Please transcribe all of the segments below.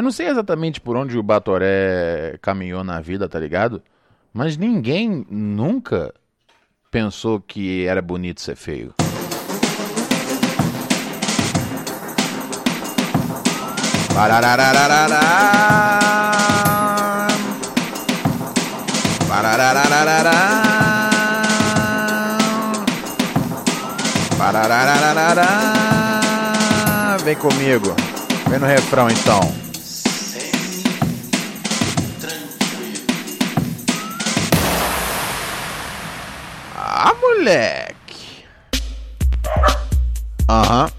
Eu não sei exatamente por onde o Batoré caminhou na vida, tá ligado? Mas ninguém nunca pensou que era bonito ser feio. Vem comigo. Vem no refrão então. Moleque. Aham.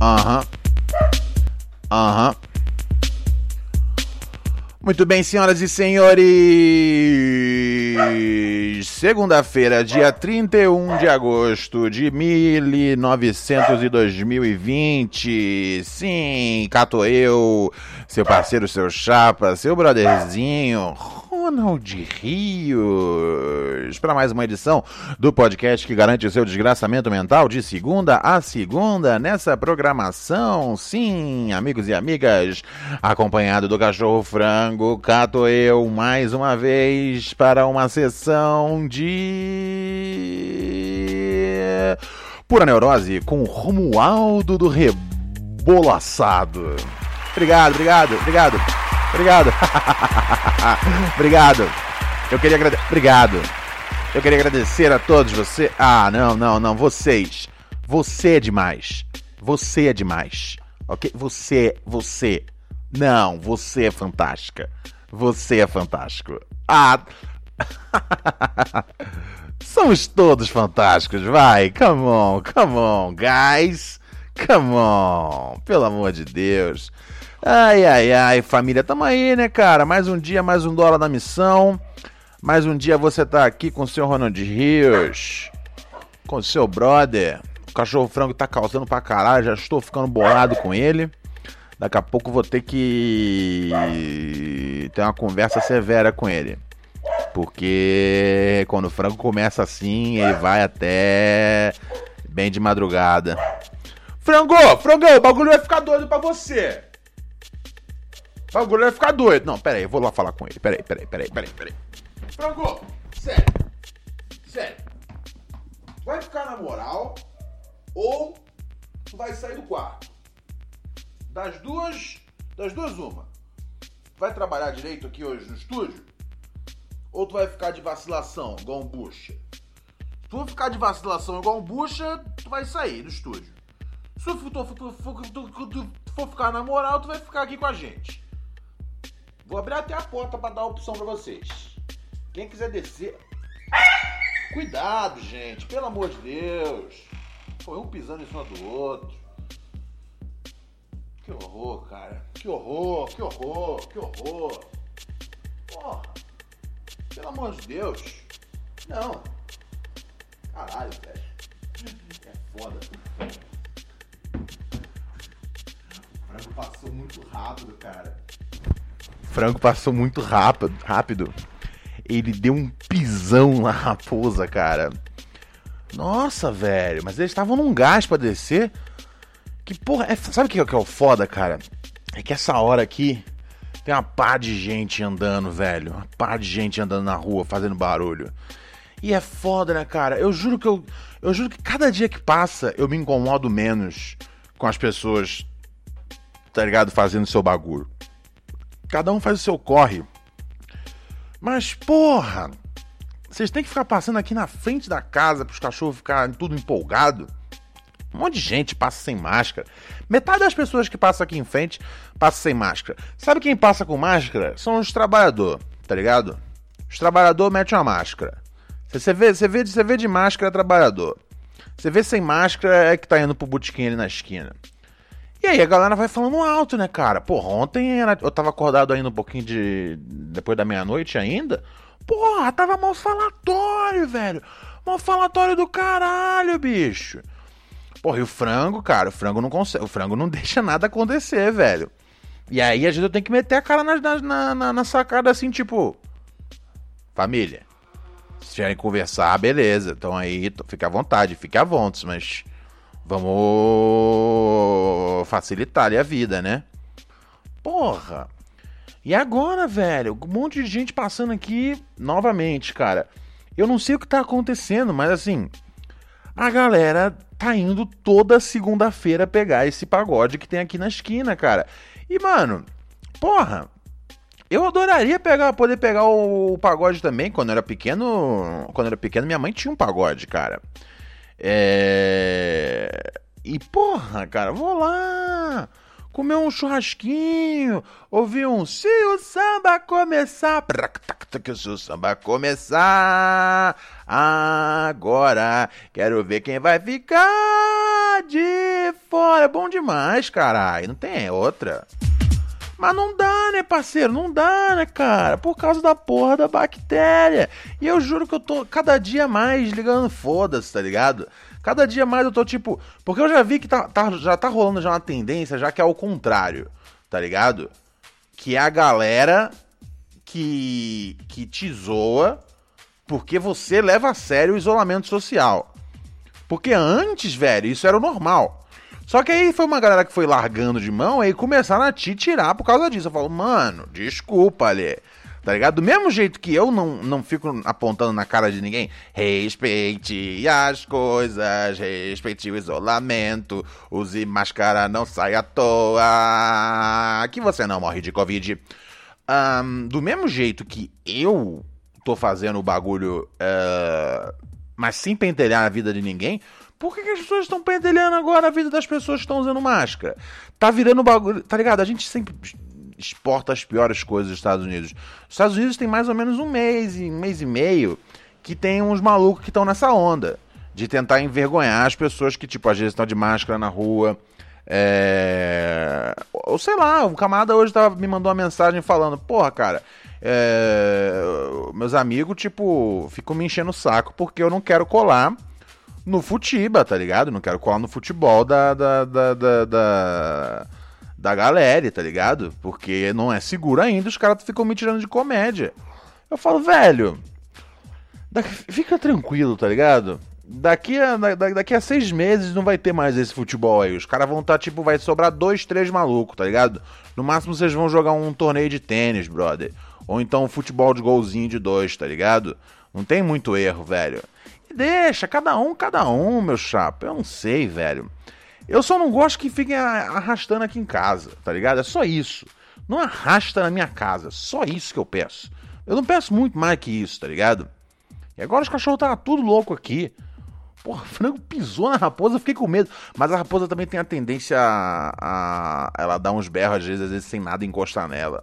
Aham. Aham. Muito bem, senhoras e senhores. Segunda-feira, dia 31 de agosto de 1900 e 2020. Sim, cato eu, seu parceiro, seu chapa, seu brotherzinho, Ronald Rios, para mais uma edição do podcast que garante o seu desgraçamento mental de segunda a segunda nessa programação. Sim, amigos e amigas, acompanhado do cachorro frango, cato eu mais uma vez para uma sessão de pura neurose com Romualdo do Rebolaçado. Obrigado, obrigado, obrigado. Obrigado. Obrigado. Eu queria agradecer. Obrigado. Eu queria agradecer a todos você. Ah, não, não, não. Vocês. Você é demais. Você é demais. Ok? Você, você. Não, você é fantástica. Você é fantástico. Ah. Somos todos fantásticos, vai. Come on, come on, guys. Come on. Pelo amor de Deus. Ai, ai, ai, família, tamo aí, né, cara? Mais um dia, mais um dólar na missão. Mais um dia você tá aqui com o seu Ronald Rios, com o seu brother. O cachorro frango tá causando pra caralho, já estou ficando bolado com ele. Daqui a pouco vou ter que ter uma conversa severa com ele. Porque quando o frango começa assim, ele vai até bem de madrugada. Frango, frango, o bagulho vai ficar doido pra você. Bagulho vai ficar doido. Não, pera aí, eu vou lá falar com ele. Pera aí, pera aí, pera aí, pera aí, pera aí. Frango, sério. Sério. Vai ficar na moral ou tu vai sair do quarto? Das duas, das duas uma. Vai trabalhar direito aqui hoje no estúdio? Ou tu vai ficar de vacilação, igual um bucha? Se tu ficar de vacilação igual um bucha, tu vai sair do estúdio. Se tu for ficar na moral, tu vai ficar aqui com a gente. Vou abrir até a porta para dar opção para vocês. Quem quiser descer. Cuidado, gente, pelo amor de Deus. Foi um pisando em cima do outro. Que horror, cara. Que horror, que horror, que horror. Porra. Pelo amor de Deus. Não. Caralho, velho. É foda. O frango passou muito rápido, cara. O frango passou muito rápido, rápido. Ele deu um pisão na raposa, cara. Nossa, velho. Mas eles estavam num gás pra descer. Que porra. É, sabe o que é, que é o foda, cara? É que essa hora aqui tem uma pá de gente andando, velho. Uma pá de gente andando na rua, fazendo barulho. E é foda, né, cara? Eu juro que eu. Eu juro que cada dia que passa eu me incomodo menos com as pessoas, tá ligado? Fazendo seu bagulho. Cada um faz o seu corre. Mas, porra! Vocês têm que ficar passando aqui na frente da casa pros cachorros ficarem tudo empolgado. Um monte de gente passa sem máscara. Metade das pessoas que passam aqui em frente passa sem máscara. Sabe quem passa com máscara? São os trabalhadores, tá ligado? Os trabalhadores metem uma máscara. Você vê, você, vê, você vê de máscara trabalhador. Você vê sem máscara é que tá indo pro botequim ali na esquina. E aí a galera vai falando alto, né, cara? Porra, ontem era... eu tava acordado ainda um pouquinho de. depois da meia-noite ainda. Porra, tava mal falatório, velho. Mal falatório do caralho, bicho. Porra, e o frango, cara, o frango não consegue. O frango não deixa nada acontecer, velho. E aí, vezes, eu tenho que meter a cara na, na, na, na sacada assim, tipo. Família. Se querem conversar, beleza. Então aí, fica à vontade, fique à vontade, mas. Vamos facilitar ali a vida, né? Porra. E agora, velho? Um monte de gente passando aqui novamente, cara. Eu não sei o que tá acontecendo, mas assim. A galera tá indo toda segunda-feira pegar esse pagode que tem aqui na esquina, cara. E, mano, porra, eu adoraria pegar, poder pegar o, o, pagode também. Quando eu era pequeno, quando eu era pequeno, minha mãe tinha um pagode, cara. É... E porra, cara, vou lá comer um churrasquinho, ouvir um se o samba começar, se o samba começar agora, quero ver quem vai ficar de fora. Bom demais, caralho, não tem outra. Mas não dá, né, parceiro? Não dá, né, cara? Por causa da porra da bactéria. E eu juro que eu tô cada dia mais ligando foda-se, tá ligado? Cada dia mais eu tô tipo. Porque eu já vi que tá, tá, já tá rolando já uma tendência, já que é o contrário, tá ligado? Que é a galera que, que te zoa porque você leva a sério o isolamento social. Porque antes, velho, isso era o normal. Só que aí foi uma galera que foi largando de mão e começaram a te tirar por causa disso. Eu falo, mano, desculpa, ali. Tá ligado? Do mesmo jeito que eu não, não fico apontando na cara de ninguém, respeite as coisas, respeite o isolamento, use máscara, não saia à toa, que você não morre de Covid. Um, do mesmo jeito que eu tô fazendo o bagulho, uh, mas sem pentelhar a vida de ninguém, por que, que as pessoas estão pentelhando agora a vida das pessoas que estão usando máscara? Tá virando bagulho. Tá ligado? A gente sempre exporta as piores coisas dos Estados Unidos. Os Estados Unidos tem mais ou menos um mês, um mês e meio, que tem uns malucos que estão nessa onda. De tentar envergonhar as pessoas que, tipo, às vezes estão de máscara na rua. É... Ou sei lá, um camarada hoje tava, me mandou uma mensagem falando, porra, cara, é... meus amigos, tipo, ficam me enchendo o saco porque eu não quero colar no futiba, tá ligado? Não quero colar no futebol da, da, da, da, da, da galera, tá ligado? Porque não é seguro ainda, os caras ficam me tirando de comédia. Eu falo, velho, fica tranquilo, tá ligado? Daqui a, daqui a seis meses não vai ter mais esse futebol aí. Os caras vão estar, tá, tipo, vai sobrar dois, três malucos, tá ligado? No máximo vocês vão jogar um torneio de tênis, brother. Ou então um futebol de golzinho de dois, tá ligado? Não tem muito erro, velho. Deixa, cada um, cada um, meu chapa. Eu não sei, velho. Eu só não gosto que fiquem arrastando aqui em casa, tá ligado? É só isso. Não arrasta na minha casa. Só isso que eu peço. Eu não peço muito mais que isso, tá ligado? E agora os cachorros estavam tudo louco aqui. Porra, frango pisou na raposa, eu fiquei com medo. Mas a raposa também tem a tendência a, a, Ela dar uns berros às vezes, às vezes sem nada encostar nela.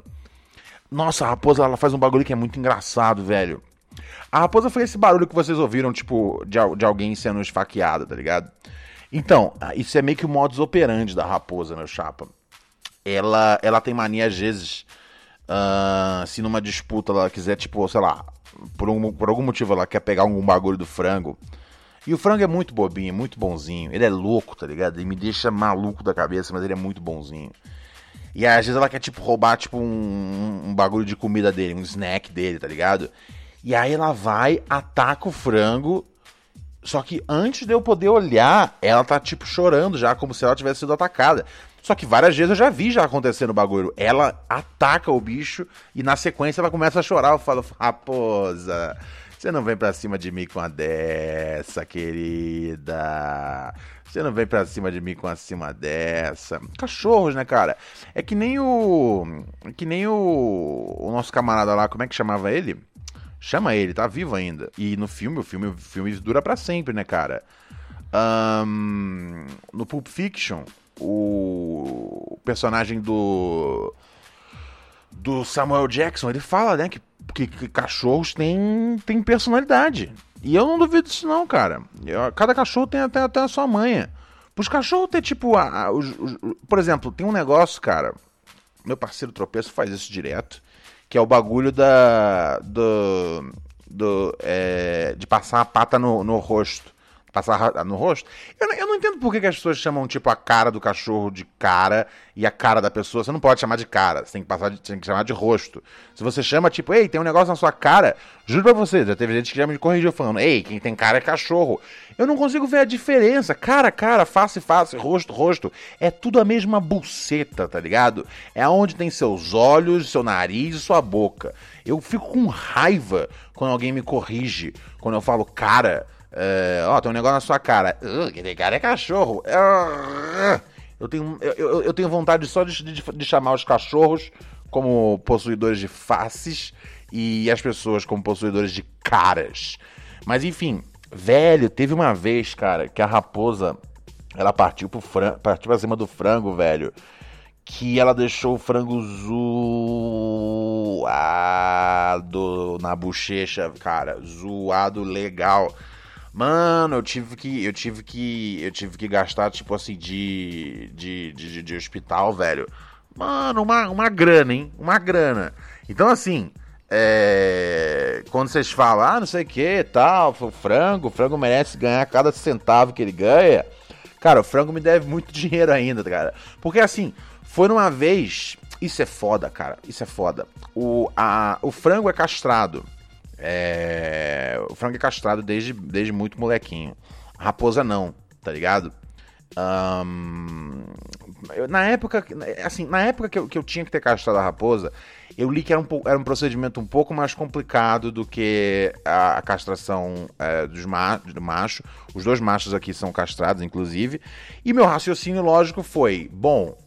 Nossa, a raposa ela faz um bagulho que é muito engraçado, velho. A raposa foi esse barulho que vocês ouviram, tipo, de, de alguém sendo esfaqueado, tá ligado? Então, isso é meio que o modus operandi da raposa, meu chapa. Ela, ela tem mania, às vezes, uh, se numa disputa ela quiser, tipo, sei lá, por, um, por algum motivo ela quer pegar algum bagulho do frango. E o frango é muito bobinho, muito bonzinho. Ele é louco, tá ligado? Ele me deixa maluco da cabeça, mas ele é muito bonzinho. E às vezes ela quer, tipo, roubar, tipo, um, um bagulho de comida dele, um snack dele, tá ligado? E aí ela vai, ataca o frango. Só que antes de eu poder olhar, ela tá tipo chorando já, como se ela tivesse sido atacada. Só que várias vezes eu já vi já acontecendo o bagulho. Ela ataca o bicho e na sequência ela começa a chorar. Eu falo, raposa, você não vem pra cima de mim com a dessa, querida. Você não vem pra cima de mim com acima dessa. Cachorros, né, cara? É que nem o. É que nem o. O nosso camarada lá, como é que chamava ele? Chama ele, tá vivo ainda. E no filme, o filme, o filme dura para sempre, né, cara? Um, no Pulp Fiction, o personagem do do Samuel Jackson, ele fala, né, que, que, que cachorros têm, têm personalidade. E eu não duvido disso não, cara. Eu, cada cachorro tem até, até a sua manha. Os cachorros ter, tipo, a, a, os, os, por exemplo, tem um negócio, cara. Meu parceiro tropeço faz isso direto. Que é o bagulho da. Do. do é, de passar a pata no, no rosto passar no rosto. Eu, eu não entendo por que, que, as pessoas chamam, tipo, a cara do cachorro de cara e a cara da pessoa. Você não pode chamar de cara, você tem que, passar de, tem que chamar de rosto. Se você chama, tipo, ei, tem um negócio na sua cara, juro pra você, já teve gente que já me corrigiu falando, ei, quem tem cara é cachorro. Eu não consigo ver a diferença. Cara, cara, face, face, rosto, rosto. É tudo a mesma buceta, tá ligado? É onde tem seus olhos, seu nariz e sua boca. Eu fico com raiva quando alguém me corrige, quando eu falo cara. É, ó, tem um negócio na sua cara. Uh, aquele cara é cachorro. Uh, eu, tenho, eu, eu, tenho vontade só de, de, de chamar os cachorros como possuidores de faces e as pessoas como possuidores de caras. Mas enfim, velho, teve uma vez, cara, que a raposa ela partiu pro frango, partiu pra cima do frango, velho. Que ela deixou o frango zoado na bochecha, cara. Zoado legal. Mano, eu tive que. Eu tive que. Eu tive que gastar, tipo assim, de. de, de, de hospital, velho. Mano, uma, uma grana, hein? Uma grana. Então, assim. É, quando vocês falam, ah, não sei o que, tal, o frango, o frango merece ganhar cada centavo que ele ganha. Cara, o frango me deve muito dinheiro ainda, cara. Porque assim, foi numa vez. Isso é foda, cara. Isso é foda. O, a, o frango é castrado. É... O frango é castrado desde, desde muito molequinho. A raposa não, tá ligado? Um... Eu, na época, assim, na época que eu, que eu tinha que ter castrado a raposa, eu li que era um, era um procedimento um pouco mais complicado do que a, a castração é, dos ma do macho. Os dois machos aqui são castrados, inclusive. E meu raciocínio lógico foi: bom,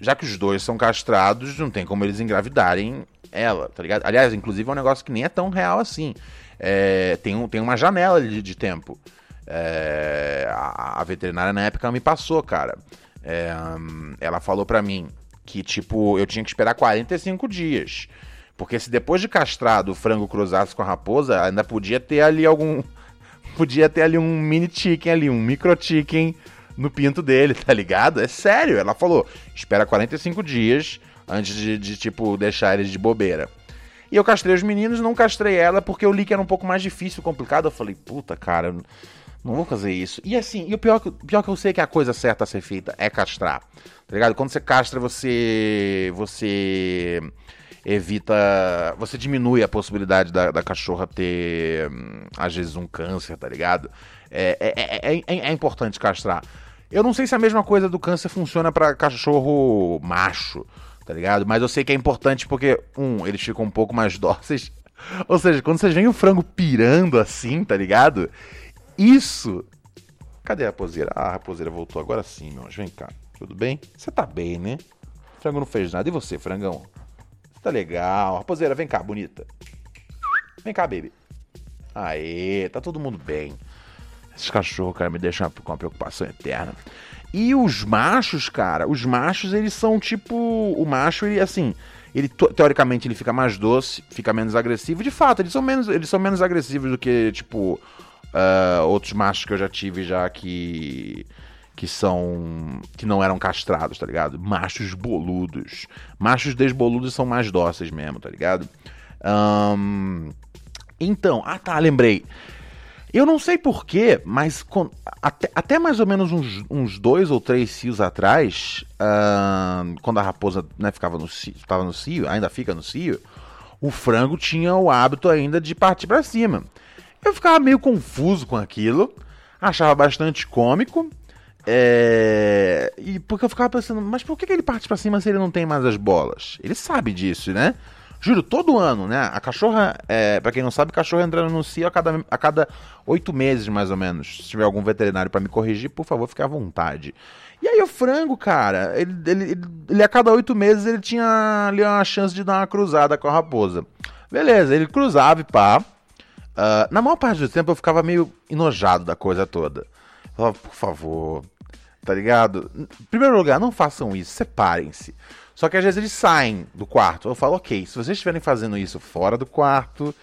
já que os dois são castrados, não tem como eles engravidarem ela, tá ligado? Aliás, inclusive é um negócio que nem é tão real assim. É, tem, um, tem uma janela de, de tempo. É, a, a, veterinária na época me passou, cara. É, ela falou pra mim que, tipo, eu tinha que esperar 45 dias. Porque se depois de castrado o frango cruzasse com a raposa, ainda podia ter ali algum. Podia ter ali um mini chicken ali, um micro chicken no pinto dele, tá ligado? É sério. Ela falou: espera 45 dias antes de, de, tipo, deixar eles de bobeira. E eu castrei os meninos, não castrei ela porque eu li que era um pouco mais difícil, complicado. Eu falei, puta, cara, não vou fazer isso. E assim, e o pior, pior que eu sei que a coisa certa a ser feita é castrar. Tá ligado? Quando você castra, você. Você evita. Você diminui a possibilidade da, da cachorra ter, hum, às vezes, um câncer, tá ligado? É, é, é, é, é importante castrar. Eu não sei se a mesma coisa do câncer funciona para cachorro macho tá ligado? Mas eu sei que é importante porque, um, eles ficam um pouco mais dóceis. Ou seja, quando vocês veem o frango pirando assim, tá ligado? Isso. Cadê a raposeira? Ah, a raposeira voltou agora sim, meu anjo. Vem cá. Tudo bem? Você tá bem, né? O frango não fez nada. E você, frangão? Você tá legal. Raposeira, vem cá, bonita. Vem cá, baby. Aê, tá todo mundo bem. Esses cachorros, cara, me deixam com uma preocupação eterna. E os machos, cara, os machos, eles são tipo. O macho, ele assim. Ele, teoricamente, ele fica mais doce, fica menos agressivo. De fato, eles são menos, eles são menos agressivos do que, tipo, uh, outros machos que eu já tive já que. Que são. que não eram castrados, tá ligado? Machos boludos. Machos desboludos são mais dóceis mesmo, tá ligado? Um, então, ah tá, lembrei. Eu não sei porquê, mas com, até, até, mais ou menos uns, uns, dois ou três cios atrás, uh, quando a raposa né, ficava no, estava no cio, ainda fica no cio, o frango tinha o hábito ainda de partir para cima. Eu ficava meio confuso com aquilo, achava bastante cômico, é... e porque eu ficava pensando, mas por que ele parte para cima se ele não tem mais as bolas? Ele sabe disso, né? Juro, todo ano, né? A cachorra, é, para quem não sabe, cachorra entrando no cio a cada, a cada oito meses, mais ou menos. Se tiver algum veterinário para me corrigir, por favor, fique à vontade. E aí o frango, cara, ele, ele, ele a cada oito meses ele tinha ali uma chance de dar uma cruzada com a raposa. Beleza, ele cruzava e pá. Uh, na maior parte do tempo eu ficava meio enojado da coisa toda. Falava, por favor, tá ligado? Em primeiro lugar, não façam isso, separem-se. Só que às vezes eles saem do quarto. Eu falo, ok, se vocês estiverem fazendo isso fora do quarto,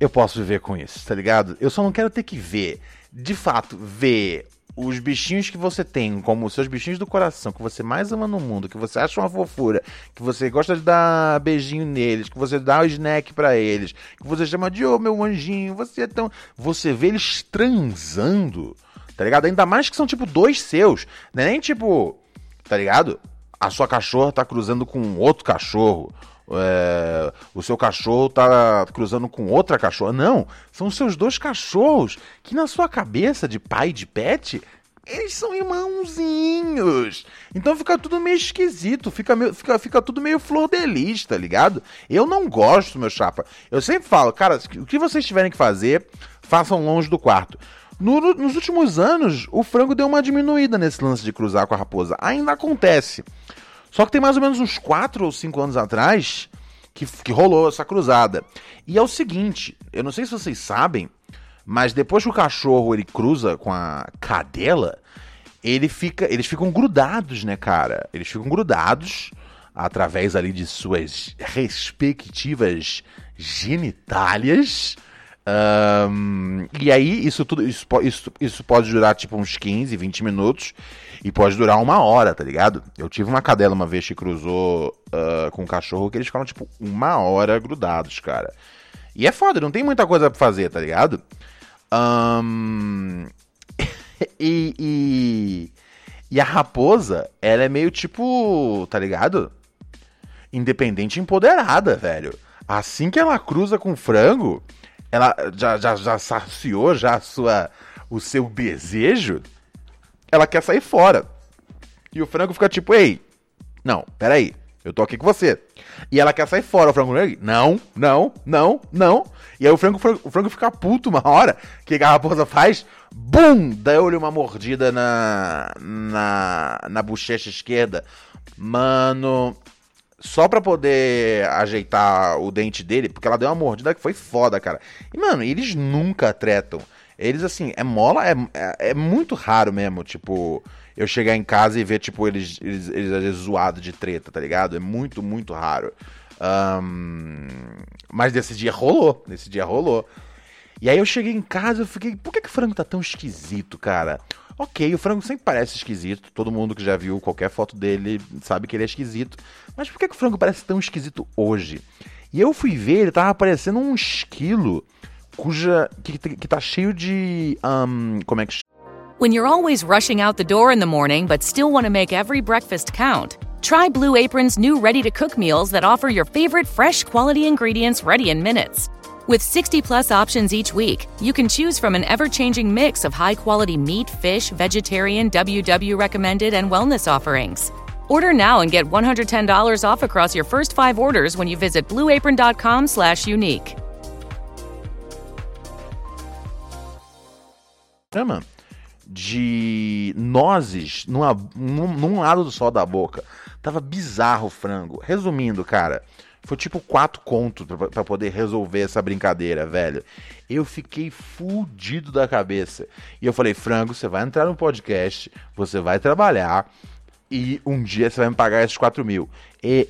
eu posso viver com isso, tá ligado? Eu só não quero ter que ver, de fato, ver os bichinhos que você tem, como os seus bichinhos do coração, que você mais ama no mundo, que você acha uma fofura, que você gosta de dar beijinho neles, que você dá o snack para eles, que você chama de ô oh, meu anjinho, você é tão. Você vê eles transando, tá ligado? Ainda mais que são tipo dois seus, não é nem tipo, tá ligado? A sua cachorra tá cruzando com outro cachorro. É, o seu cachorro tá cruzando com outra cachorra. Não, são seus dois cachorros que na sua cabeça de pai de pet eles são irmãozinhos. Então fica tudo meio esquisito, fica, meio, fica, fica tudo meio flor de tá ligado? Eu não gosto, meu chapa. Eu sempre falo, cara, o que vocês tiverem que fazer, façam longe do quarto. No, nos últimos anos, o frango deu uma diminuída nesse lance de cruzar com a raposa. Ainda acontece. Só que tem mais ou menos uns 4 ou 5 anos atrás que, que rolou essa cruzada. E é o seguinte, eu não sei se vocês sabem, mas depois que o cachorro ele cruza com a cadela, ele fica, eles ficam grudados, né, cara? Eles ficam grudados através ali de suas respectivas genitálias. Um, e aí, isso tudo isso, isso, isso pode durar tipo uns 15, 20 minutos. E pode durar uma hora, tá ligado? Eu tive uma cadela uma vez que cruzou uh, com um cachorro que eles ficaram, tipo, uma hora grudados, cara. E é foda, não tem muita coisa pra fazer, tá ligado? Um... e, e, e a raposa, ela é meio tipo, tá ligado? Independente empoderada, velho. Assim que ela cruza com frango, ela já, já, já saciou já a sua, o seu desejo ela quer sair fora. E o frango fica tipo, ei, não, peraí, eu tô aqui com você. E ela quer sair fora, o frango, não, não, não, não. E aí o frango, o frango fica puto uma hora, que a raposa faz, bum, deu-lhe uma mordida na, na, na bochecha esquerda. Mano, só pra poder ajeitar o dente dele, porque ela deu uma mordida que foi foda, cara. E, mano, eles nunca tretam. Eles, assim, é mola, é, é, é, muito raro mesmo, tipo, eu chegar em casa e ver, tipo, eles, eles, eles, eles zoados de treta, tá ligado? É muito, muito raro. Um, mas desse dia rolou, nesse dia rolou. E aí eu cheguei em casa e fiquei, por que, que o frango tá tão esquisito, cara? Ok, o frango sempre parece esquisito, todo mundo que já viu qualquer foto dele sabe que ele é esquisito. Mas por que, que o frango parece tão esquisito hoje? E eu fui ver, ele tava parecendo um esquilo cuja que, que tá cheio de um, como é que When you're always rushing out the door in the morning but still want to make every breakfast count, try Blue Apron's new ready-to-cook meals that offer your favorite fresh quality ingredients ready in minutes. With 60 plus options each week, you can choose from an ever changing mix of high quality meat, fish, vegetarian, WW recommended, and wellness offerings. Order now and get $110 off across your first five orders when you visit blueapron.com slash unique. chama de nozes numa, num, num lado do sol da boca. Tava bizarro o frango. Resumindo, cara, foi tipo quatro contos para poder resolver essa brincadeira, velho. Eu fiquei fudido da cabeça. E eu falei, frango, você vai entrar no podcast, você vai trabalhar e um dia você vai me pagar esses 4 mil. E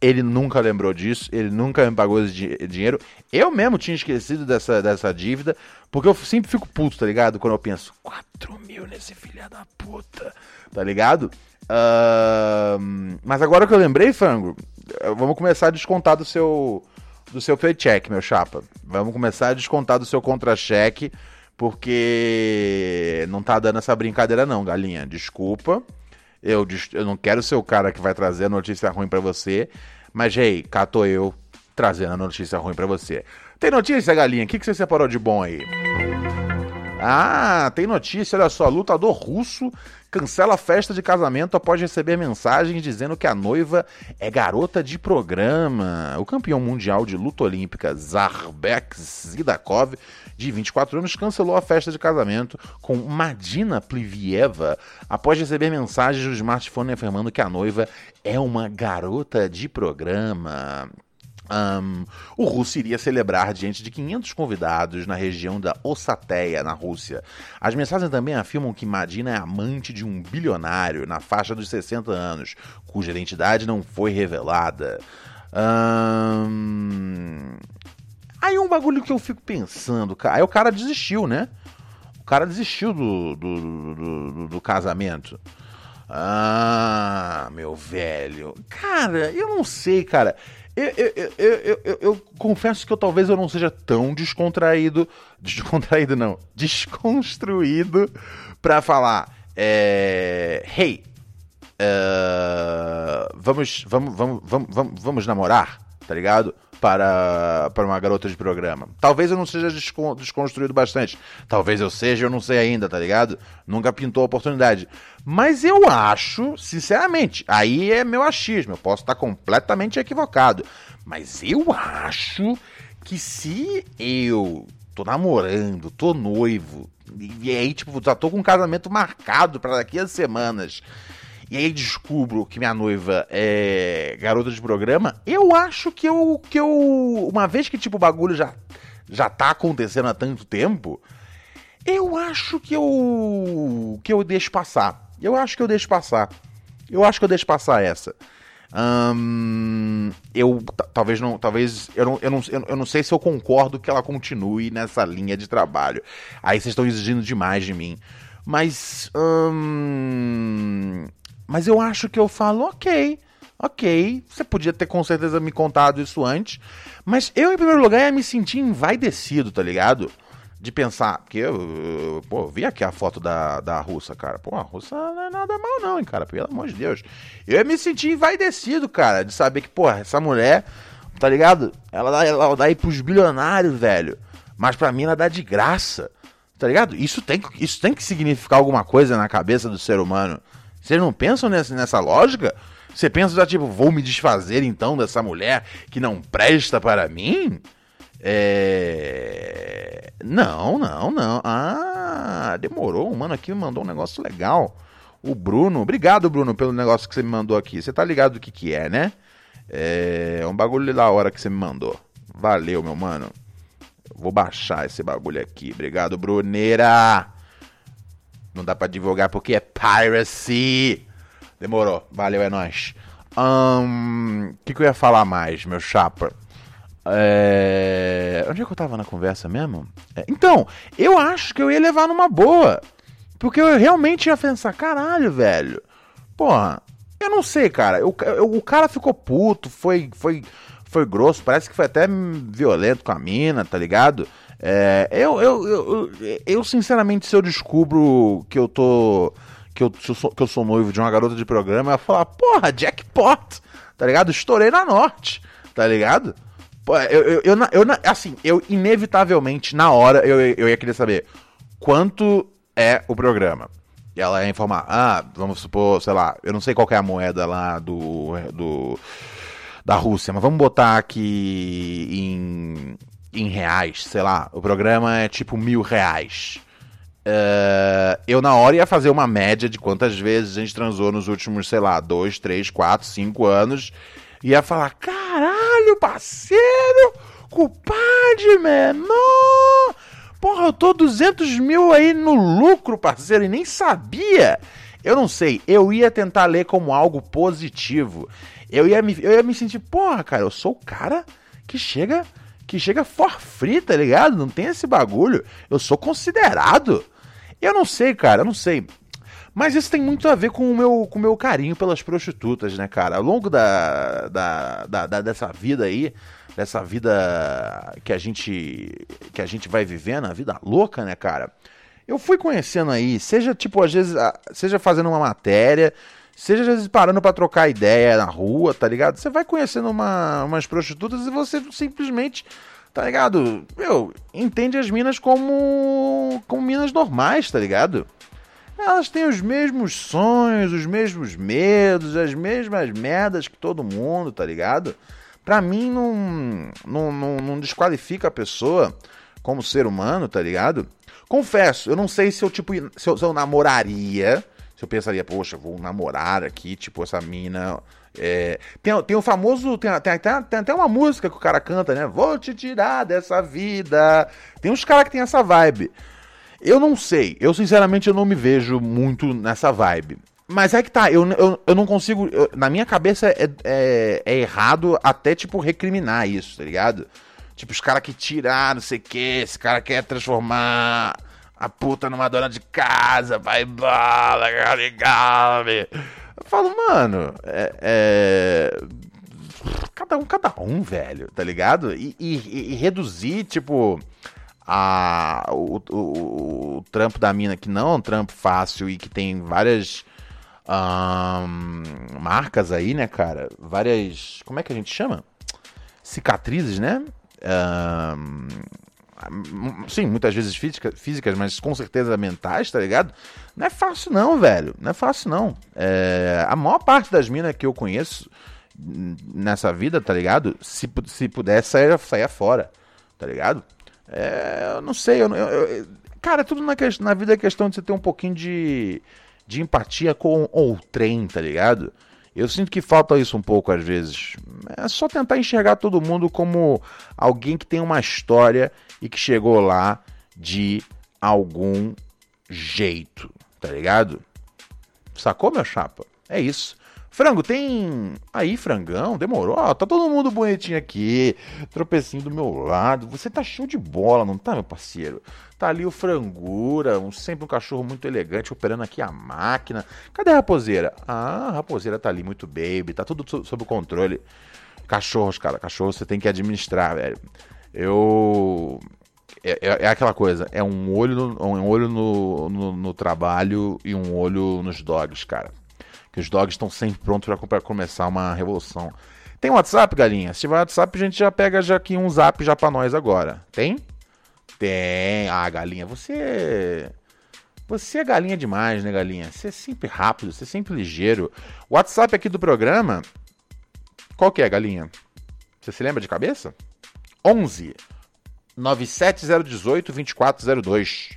ele nunca lembrou disso, ele nunca me pagou esse dinheiro. Eu mesmo tinha esquecido dessa, dessa dívida, porque eu sempre fico puto, tá ligado? Quando eu penso, 4 mil nesse filha da puta, tá ligado? Uh, mas agora que eu lembrei, Frango, vamos começar a descontar do seu, do seu paycheck, meu chapa. Vamos começar a descontar do seu contra-cheque, porque não tá dando essa brincadeira não, galinha. Desculpa. Eu, eu não quero ser o cara que vai trazer a notícia ruim para você, mas, hey, tô eu trazendo a notícia ruim para você. Tem notícia, galinha? O que, que você separou de bom aí? Ah, tem notícia, olha só. Lutador russo cancela a festa de casamento após receber mensagens dizendo que a noiva é garota de programa. O campeão mundial de luta olímpica Zarbek Zidakov de 24 anos, cancelou a festa de casamento com Madina Plivieva após receber mensagens do smartphone afirmando que a noiva é uma garota de programa. Um, o russo iria celebrar diante de 500 convidados na região da Ossateia, na Rússia. As mensagens também afirmam que Madina é amante de um bilionário na faixa dos 60 anos, cuja identidade não foi revelada. Um, Aí um bagulho que eu fico pensando, cara. Aí o cara desistiu, né? O cara desistiu do, do, do, do, do casamento. Ah, meu velho. Cara, eu não sei, cara. Eu, eu, eu, eu, confesso que eu talvez eu não seja tão descontraído. Descontraído não. Desconstruído pra falar. É, hey, uh, vamos, vamos, vamos, vamos, vamos, vamos namorar, tá ligado? Para, para uma garota de programa. Talvez eu não seja desconstruído bastante. Talvez eu seja, eu não sei ainda, tá ligado? Nunca pintou a oportunidade. Mas eu acho, sinceramente, aí é meu achismo, eu posso estar completamente equivocado. Mas eu acho que se eu tô namorando, tô noivo, e aí, tipo, já tô com um casamento marcado para daqui a semanas. E aí descubro que minha noiva é garota de programa. Eu acho que eu. que eu. Uma vez que, tipo, o bagulho já, já tá acontecendo há tanto tempo. Eu acho que eu. que eu deixo passar. Eu acho que eu deixo passar. Eu acho que eu deixo passar essa. Hum, eu talvez não, talvez eu não, eu, não, eu não sei se eu concordo que ela continue nessa linha de trabalho. Aí vocês estão exigindo demais de mim. Mas, hum, mas eu acho que eu falo, ok, ok. Você podia ter com certeza me contado isso antes. Mas eu, em primeiro lugar, ia me sentir envaidecido, tá ligado? de pensar, porque eu, pô, vi aqui a foto da, da russa, cara. Pô, a russa não é nada mal, não, hein, cara, pelo amor de Deus. Eu me senti envaidecido, cara, de saber que, pô, essa mulher, tá ligado? Ela dá, ela dá aí pros bilionários, velho. Mas pra mim ela dá de graça, tá ligado? Isso tem, isso tem que significar alguma coisa na cabeça do ser humano. Vocês não pensam nessa, nessa lógica? Você pensa já, tipo, vou me desfazer então dessa mulher que não presta para mim? É. Não, não, não. Ah, demorou. Um mano aqui me mandou um negócio legal. O Bruno. Obrigado, Bruno, pelo negócio que você me mandou aqui. Você tá ligado do que que é, né? É um bagulho da hora que você me mandou. Valeu, meu mano. Vou baixar esse bagulho aqui. Obrigado, Bruneira. Não dá pra divulgar porque é piracy. Demorou. Valeu, é nóis. O um, que, que eu ia falar mais, meu chapa? É... Onde é que eu tava na conversa mesmo? É... Então, eu acho que eu ia levar numa boa. Porque eu realmente ia pensar, caralho, velho. Porra, eu não sei, cara. Eu, eu, o cara ficou puto, foi, foi, foi grosso, parece que foi até violento com a mina, tá ligado? É, eu, eu, eu, eu, sinceramente, se eu descubro que eu tô. Que eu, sou, que eu sou noivo de uma garota de programa, eu ia falar, porra, jackpot, tá ligado? Estourei na norte, tá ligado? Pô, eu, eu, eu, eu, assim, eu inevitavelmente, na hora, eu, eu ia querer saber quanto é o programa. E ela ia informar, ah, vamos supor, sei lá, eu não sei qual é a moeda lá do, do da Rússia, mas vamos botar aqui em, em reais, sei lá, o programa é tipo mil reais. Uh, eu na hora ia fazer uma média de quantas vezes a gente transou nos últimos, sei lá, dois, três, quatro, cinco anos ia falar: caralho, parceiro, culpade, menor. Porra, eu tô 200 mil aí no lucro, parceiro, e nem sabia. Eu não sei, eu ia tentar ler como algo positivo. Eu ia me, eu ia me sentir, porra, cara, eu sou o cara que chega que chega for free, tá ligado? Não tem esse bagulho. Eu sou considerado. Eu não sei, cara, eu não sei. Mas isso tem muito a ver com o meu, com o meu carinho pelas prostitutas, né, cara? Ao longo da, da, da, da, dessa vida aí, dessa vida que a gente que a gente vai vivendo, a vida louca, né, cara? Eu fui conhecendo aí, seja tipo às vezes, seja fazendo uma matéria, seja às vezes parando para trocar ideia na rua, tá ligado? Você vai conhecendo uma, umas prostitutas e você simplesmente tá ligado? Meu, entende as minas como como minas normais, tá ligado? elas têm os mesmos sonhos, os mesmos medos, as mesmas merdas que todo mundo, tá ligado? Pra mim não, não, não, não desqualifica a pessoa como ser humano, tá ligado? Confesso, eu não sei se eu, tipo, se eu, se eu namoraria, eu pensaria, poxa, vou namorar aqui, tipo, essa mina. É... Tem, tem o famoso. Tem, tem, tem, tem, até uma música que o cara canta, né? Vou te tirar dessa vida. Tem uns caras que tem essa vibe. Eu não sei. Eu, sinceramente, eu não me vejo muito nessa vibe. Mas é que tá, eu, eu, eu não consigo. Eu, na minha cabeça é, é, é, errado até, tipo, recriminar isso, tá ligado? Tipo, os caras que tiraram, não sei o que, esse cara quer transformar a puta numa dona de casa, vai bala, legal. Eu falo, mano, é, é, Cada um, cada um, velho, tá ligado? E, e, e reduzir, tipo, a, o, o, o, trampo da mina, que não é um trampo fácil e que tem várias marcas aí, né, cara? Várias. Como é que a gente chama? Cicatrizes, né? Um, sim, muitas vezes física, físicas, mas com certeza mentais, tá ligado? Não é fácil não, velho. Não é fácil não. É, a maior parte das minas que eu conheço nessa vida, tá ligado? Se, se pudesse, sair, sair fora, tá ligado? É, eu não sei, eu, eu, eu cara, tudo na, na vida é questão de você ter um pouquinho de, de empatia com o trem, tá ligado? Eu sinto que falta isso um pouco às vezes. É só tentar enxergar todo mundo como alguém que tem uma história e que chegou lá de algum jeito, tá ligado? Sacou, meu chapa? É isso. Frango, tem. Aí, frangão, demorou. Ó, tá todo mundo bonitinho aqui. Tropecinho do meu lado. Você tá show de bola, não tá, meu parceiro? Tá ali o frangura, um, sempre um cachorro muito elegante, operando aqui a máquina. Cadê a raposeira? Ah, a raposeira tá ali, muito baby, tá tudo sob controle. Cachorros, cara, cachorro você tem que administrar, velho. Eu. É, é, é, aquela coisa, é um olho, no, um olho no, no, no trabalho e um olho nos dogs, cara que os dogs estão sempre prontos para começar uma revolução. Tem WhatsApp, galinha? Se tiver WhatsApp, a gente já pega já aqui um zap já para nós agora. Tem? Tem. Ah, galinha, você você é galinha demais, né, galinha? Você é sempre rápido, você é sempre ligeiro. O WhatsApp aqui do programa, qual que é, galinha? Você se lembra de cabeça? 11 97018 2402.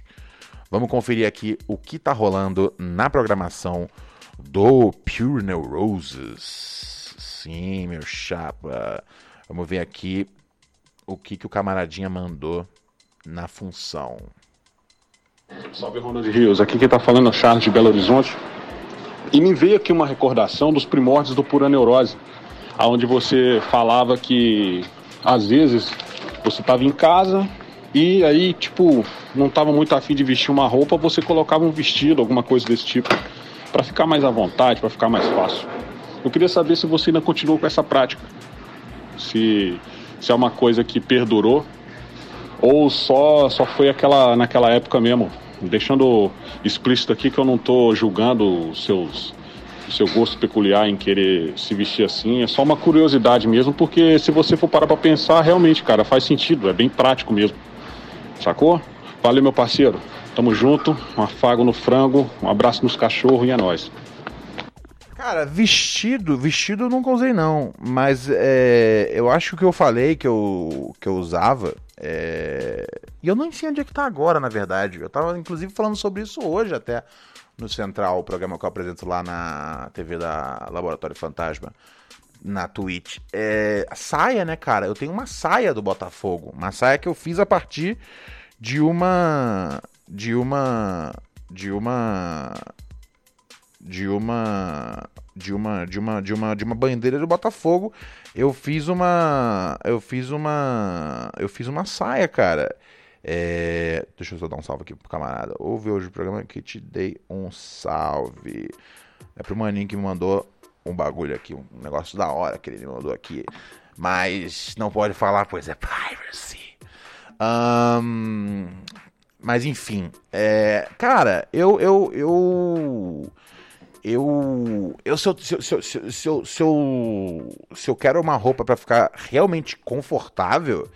Vamos conferir aqui o que tá rolando na programação do Pure Neuroses. Sim, meu chapa. Vamos ver aqui o que, que o camaradinha mandou na função. Salve Ronald Rios, aqui quem tá falando é o Charles de Belo Horizonte. E me veio aqui uma recordação dos primórdios do Pura Neurose, aonde você falava que às vezes você estava em casa e aí, tipo, não estava muito afim de vestir uma roupa, você colocava um vestido, alguma coisa desse tipo para ficar mais à vontade, para ficar mais fácil. Eu queria saber se você ainda continuou com essa prática, se, se é uma coisa que perdurou ou só, só foi aquela naquela época mesmo. Deixando explícito aqui que eu não estou julgando os seus, o seu gosto peculiar em querer se vestir assim, é só uma curiosidade mesmo, porque se você for parar para pensar, realmente, cara, faz sentido, é bem prático mesmo. Sacou? Valeu, meu parceiro. Tamo junto, um afago no frango, um abraço nos cachorros e é nóis. Cara, vestido, vestido eu nunca usei não, mas é, eu acho que eu falei que eu, que eu usava, é, e eu não sei onde é que tá agora, na verdade. Eu tava inclusive falando sobre isso hoje até no Central, o programa que eu apresento lá na TV da Laboratório Fantasma, na Twitch. É, saia, né, cara? Eu tenho uma saia do Botafogo. Uma saia que eu fiz a partir de uma. De uma. De uma. De uma. De uma, de uma, de uma, de uma bandeira do Botafogo, eu fiz uma, eu fiz uma, eu fiz uma saia, cara é, deixa eu só dar um salve aqui pro camarada. Ouve hoje o programa que te dei um salve. É pro maninho que me mandou um bagulho aqui um negócio da hora que ele me mandou aqui. Mas não pode falar pois é privacy. Um, mas enfim, é, cara, eu eu eu eu, eu se, eu, se, eu, se, eu, se, eu, se, eu, se eu quero uma roupa para ficar realmente confortável,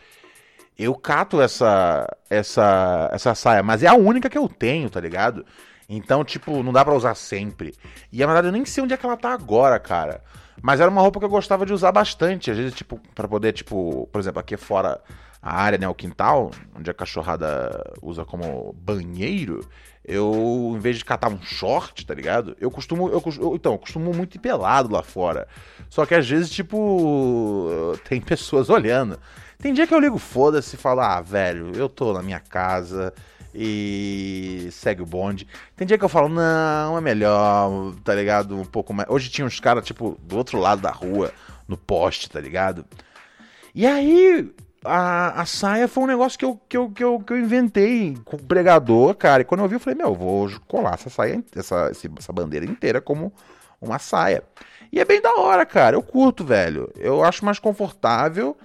eu cato essa essa essa saia, mas é a única que eu tenho, tá ligado? Então, tipo, não dá para usar sempre. E na verdade eu nem sei onde é que ela tá agora, cara. Mas era uma roupa que eu gostava de usar bastante, às vezes tipo para poder, tipo, por exemplo, aqui fora a área, né, o quintal, onde a cachorrada usa como banheiro, eu, em vez de catar um short, tá ligado? Eu costumo, eu, eu, então, eu costumo muito ir pelado lá fora. Só que às vezes, tipo, tem pessoas olhando. Tem dia que eu ligo foda-se e falo, ah, velho, eu tô na minha casa e segue o bonde. Tem dia que eu falo, não, é melhor, tá ligado? Um pouco mais. Hoje tinha uns caras, tipo, do outro lado da rua, no poste, tá ligado? E aí, a, a saia foi um negócio que eu, que, eu, que, eu, que eu inventei com o pregador, cara. E quando eu vi, eu falei, meu, eu vou colar essa saia, essa, essa bandeira inteira como uma saia. E é bem da hora, cara. Eu curto, velho. Eu acho mais confortável.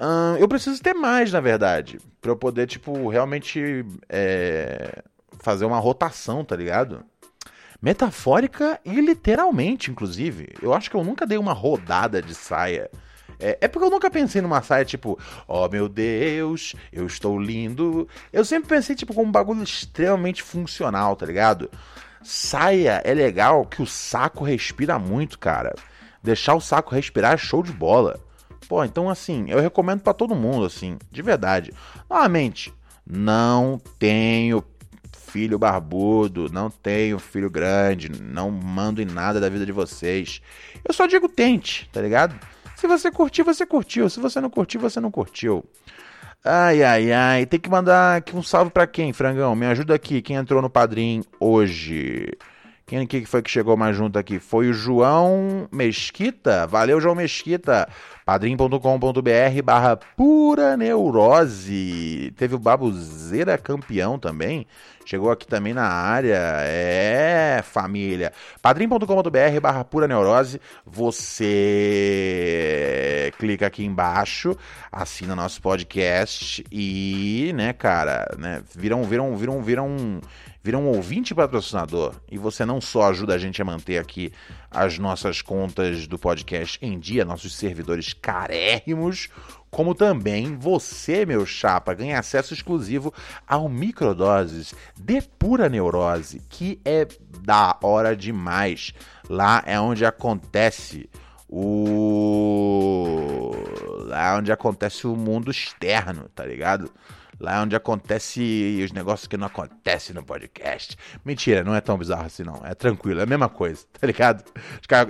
Hum, eu preciso ter mais, na verdade. Pra eu poder, tipo, realmente é, fazer uma rotação, tá ligado? Metafórica e literalmente, inclusive. Eu acho que eu nunca dei uma rodada de saia. É, é, porque eu nunca pensei numa saia tipo, oh meu Deus, eu estou lindo. Eu sempre pensei, tipo, como um bagulho extremamente funcional, tá ligado? Saia é legal que o saco respira muito, cara. Deixar o saco respirar é show de bola. Pô, então assim, eu recomendo para todo mundo, assim, de verdade. Novamente, não tenho filho barbudo, não tenho filho grande, não mando em nada da vida de vocês. Eu só digo tente, tá ligado? Se você curtiu, você curtiu. Se você não curtiu, você não curtiu. Ai, ai, ai. Tem que mandar aqui um salve para quem, frangão? Me ajuda aqui. Quem entrou no padrinho hoje? Quem que foi que chegou mais junto aqui? Foi o João Mesquita. Valeu, João Mesquita. padrim.com.br barra pura neurose. Teve o Babuzeira campeão também. Chegou aqui também na área. É, família. padrim.com.br barra pura neurose. Você clica aqui embaixo, assina nosso podcast e, né, cara, né, viram, viram, viram, viram vira um ouvinte patrocinador e você não só ajuda a gente a manter aqui as nossas contas do podcast em dia, nossos servidores carérrimos, como também você, meu chapa, ganha acesso exclusivo ao Microdoses de Pura Neurose, que é da hora demais. Lá é onde acontece o. Lá é onde acontece o mundo externo, tá ligado? Lá é onde acontece os negócios que não acontecem no podcast. Mentira, não é tão bizarro assim, não. É tranquilo, é a mesma coisa, tá ligado?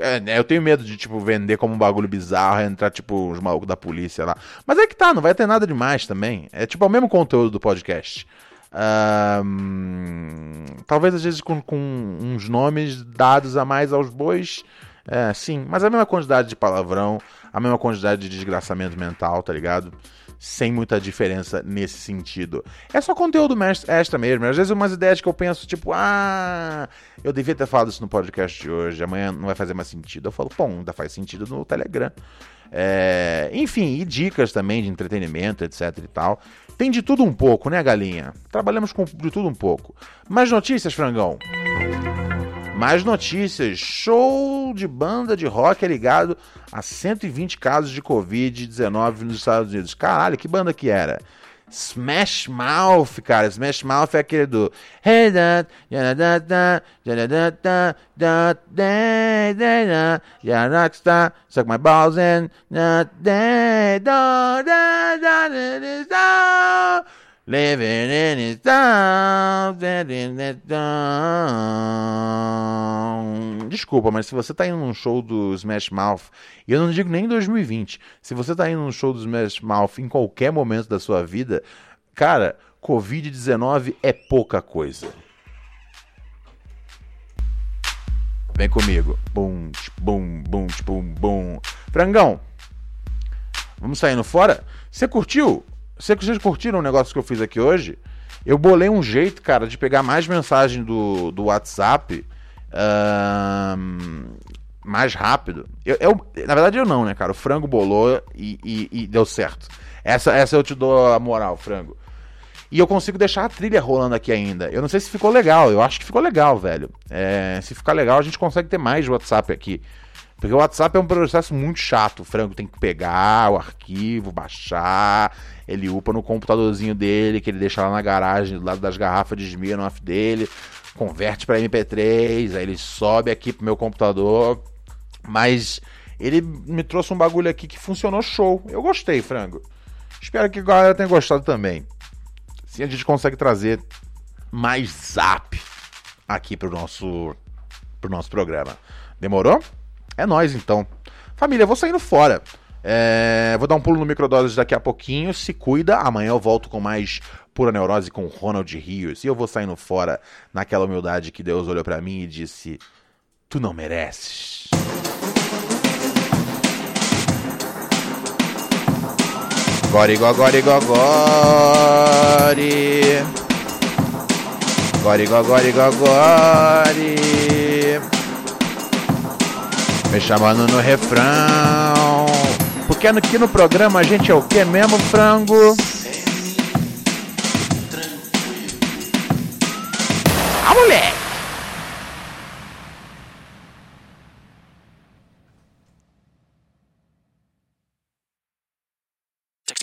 É, eu tenho medo de, tipo, vender como um bagulho bizarro, entrar, tipo, os malucos da polícia lá. Mas é que tá, não vai ter nada demais também. É, tipo, o mesmo conteúdo do podcast. Um, talvez às vezes com, com, uns nomes dados a mais aos bois. É, sim, mas a mesma quantidade de palavrão, a mesma quantidade de desgraçamento mental, tá ligado? Sem muita diferença nesse sentido. É só conteúdo extra mesmo. Às vezes umas ideias que eu penso, tipo, ah, eu devia ter falado isso no podcast de hoje, amanhã não vai fazer mais sentido. Eu falo, pô, ainda faz sentido no Telegram. É, enfim, e dicas também de entretenimento, etc e tal. Tem de tudo um pouco, né, galinha? Trabalhamos com de tudo um pouco. Mais notícias, frangão? Mais notícias. Show de banda de rock é ligado a 120 casos de Covid-19 nos Estados Unidos. Caralho, que banda que era? Smash Mouth, cara. Smash Mouth é aquele do. Suck my balls in, Living in his town, in his town. Desculpa, mas se você tá indo num show do Smash Mouth, e eu não digo nem 2020, se você tá indo num show do Smash Mouth em qualquer momento da sua vida, cara, Covid-19 é pouca coisa. Vem comigo. Bum, bum, bum, bum, bum. Frangão, vamos saindo fora? Você curtiu? Vocês curtiram o negócio que eu fiz aqui hoje? Eu bolei um jeito, cara, de pegar mais mensagem do, do WhatsApp uh, mais rápido. Eu, eu, na verdade, eu não, né, cara? O frango bolou e, e, e, deu certo. Essa, essa eu te dou a moral, frango. E eu consigo deixar a trilha rolando aqui ainda. Eu não sei se ficou legal, eu acho que ficou legal, velho. É, se ficar legal, a gente consegue ter mais WhatsApp aqui. Porque o WhatsApp é um processo muito chato. O frango tem que pegar o arquivo, baixar, ele upa no computadorzinho dele, que ele deixa lá na garagem, do lado das garrafas de Smirnoff dele, converte para MP3, aí ele sobe aqui pro meu computador. Mas ele me trouxe um bagulho aqui que funcionou show. Eu gostei, frango. Espero que a galera tenha gostado também. Assim a gente consegue trazer mais zap aqui pro nosso, pro nosso programa. Demorou? É nós então. Família, vou saindo fora. É, vou dar um pulo no microdoses daqui a pouquinho. Se cuida. Amanhã eu volto com mais pura neurose com Ronald Rios. E eu vou saindo fora naquela humildade que Deus olhou para mim e disse: Tu não mereces. Gori, gogori, gogori. Gori, gogori, gogori. Me chamando no refrão. Porque aqui no programa a gente é o que mesmo, frango?